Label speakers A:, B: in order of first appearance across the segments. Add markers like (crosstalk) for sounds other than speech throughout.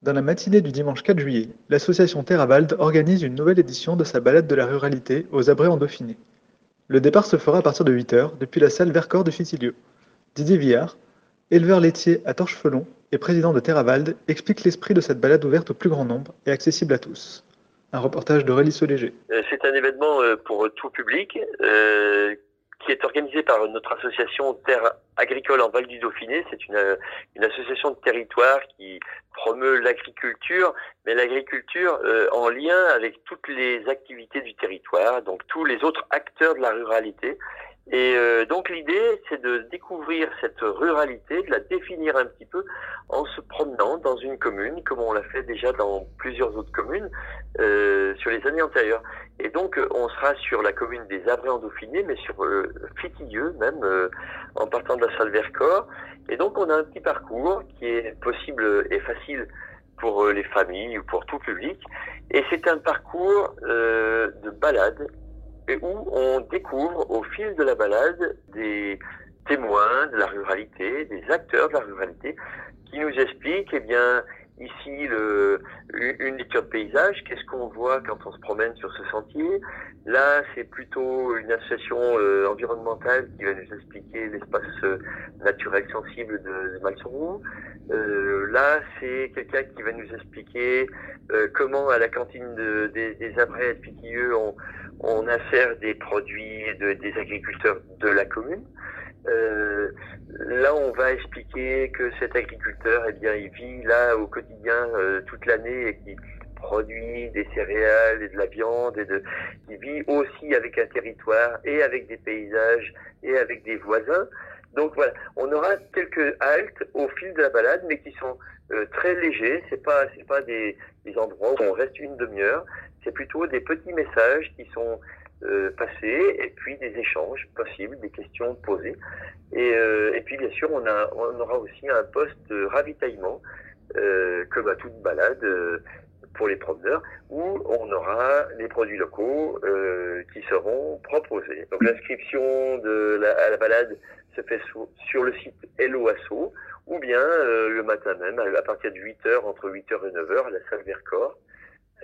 A: Dans la matinée du dimanche 4 juillet, l'association Terravald organise une nouvelle édition de sa balade de la ruralité aux Abrets en Dauphiné. Le départ se fera à partir de 8h depuis la salle Vercors de Fitilio. Didier Villard, éleveur laitier à Torchefelon et président de Terravald, explique l'esprit de cette balade ouverte au plus grand nombre et accessible à tous. Un reportage Soléger.
B: Euh, C'est un événement euh, pour tout public euh, qui est organisé par notre association Terre Agricole en Val du Dauphiné. C'est une, euh, une association de territoire qui promeut l'agriculture, mais l'agriculture euh, en lien avec toutes les activités du territoire, donc tous les autres acteurs de la ruralité. Et euh, donc l'idée, c'est de découvrir cette ruralité, de la définir un petit peu en se promenant dans une commune, comme on l'a fait déjà dans plusieurs autres communes euh, sur les années antérieures. Et donc on sera sur la commune des Abrets en Dauphiné, mais sur euh, même, euh, en partant de la salle Vercors. Et donc on a un petit parcours qui est possible et facile pour euh, les familles ou pour tout public. Et c'est un parcours euh, de balade et où on découvre au fil de la balade des témoins de la ruralité, des acteurs de la ruralité, qui nous expliquent, eh bien, ici, le, une lecture de paysage, qu'est-ce qu'on voit quand on se promène sur ce sentier? Là, c'est plutôt une association euh, environnementale qui va nous expliquer l'espace euh, naturel sensible de, de Malsoroux. Euh, là, c'est quelqu'un qui va nous expliquer euh, comment à la cantine de- des, des Abrets de Pitilleux, on, on insère des produits de- des agriculteurs de la commune. Euh, là, on va expliquer que cet agriculteur, eh bien, il vit là au quotidien euh, toute l'année et qui produit des céréales et de la viande et de, qui vit aussi avec un territoire et avec des paysages et avec des voisins. Donc voilà, on aura quelques haltes au fil de la balade, mais qui sont euh, très légers. C'est pas, c'est pas des, des endroits où on reste une demi-heure. C'est plutôt des petits messages qui sont euh, passés et puis des échanges possibles, des questions posées. Et, euh, puis bien sûr, on, aura aussi un poste ravitaillement, euh, comme à toute balade euh, pour les promeneurs, où on aura les produits locaux euh, qui seront proposés. Donc l'inscription à la balade se fait sur, le site Hello Asso, ou bien euh, le matin même, à, à partir de 8h, entre 8h et 9h, à la salle Vercors,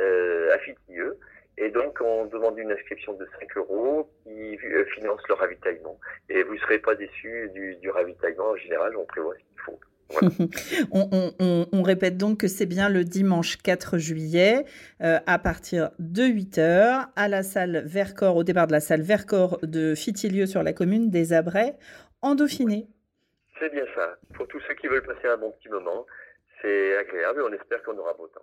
B: euh, à Fitilleux. Et donc, on demande une inscription de 5 euros qui euh, finance le ravitaillement. Et vous ne serez pas déçus du, du ravitaillement. En général, on prévoit ce qu'il faut. Voilà. (laughs)
C: on, on- on- on répète donc que c'est bien le dimanche 4 juillet euh, à partir de 8h à la salle Vercors, au départ de la salle Vercors de Fitilieu sur la commune des Abrets en Dauphiné.
B: C'est bien ça. Pour tous ceux qui veulent passer un bon petit moment, c'est agréable et on espère qu'on aura beau temps.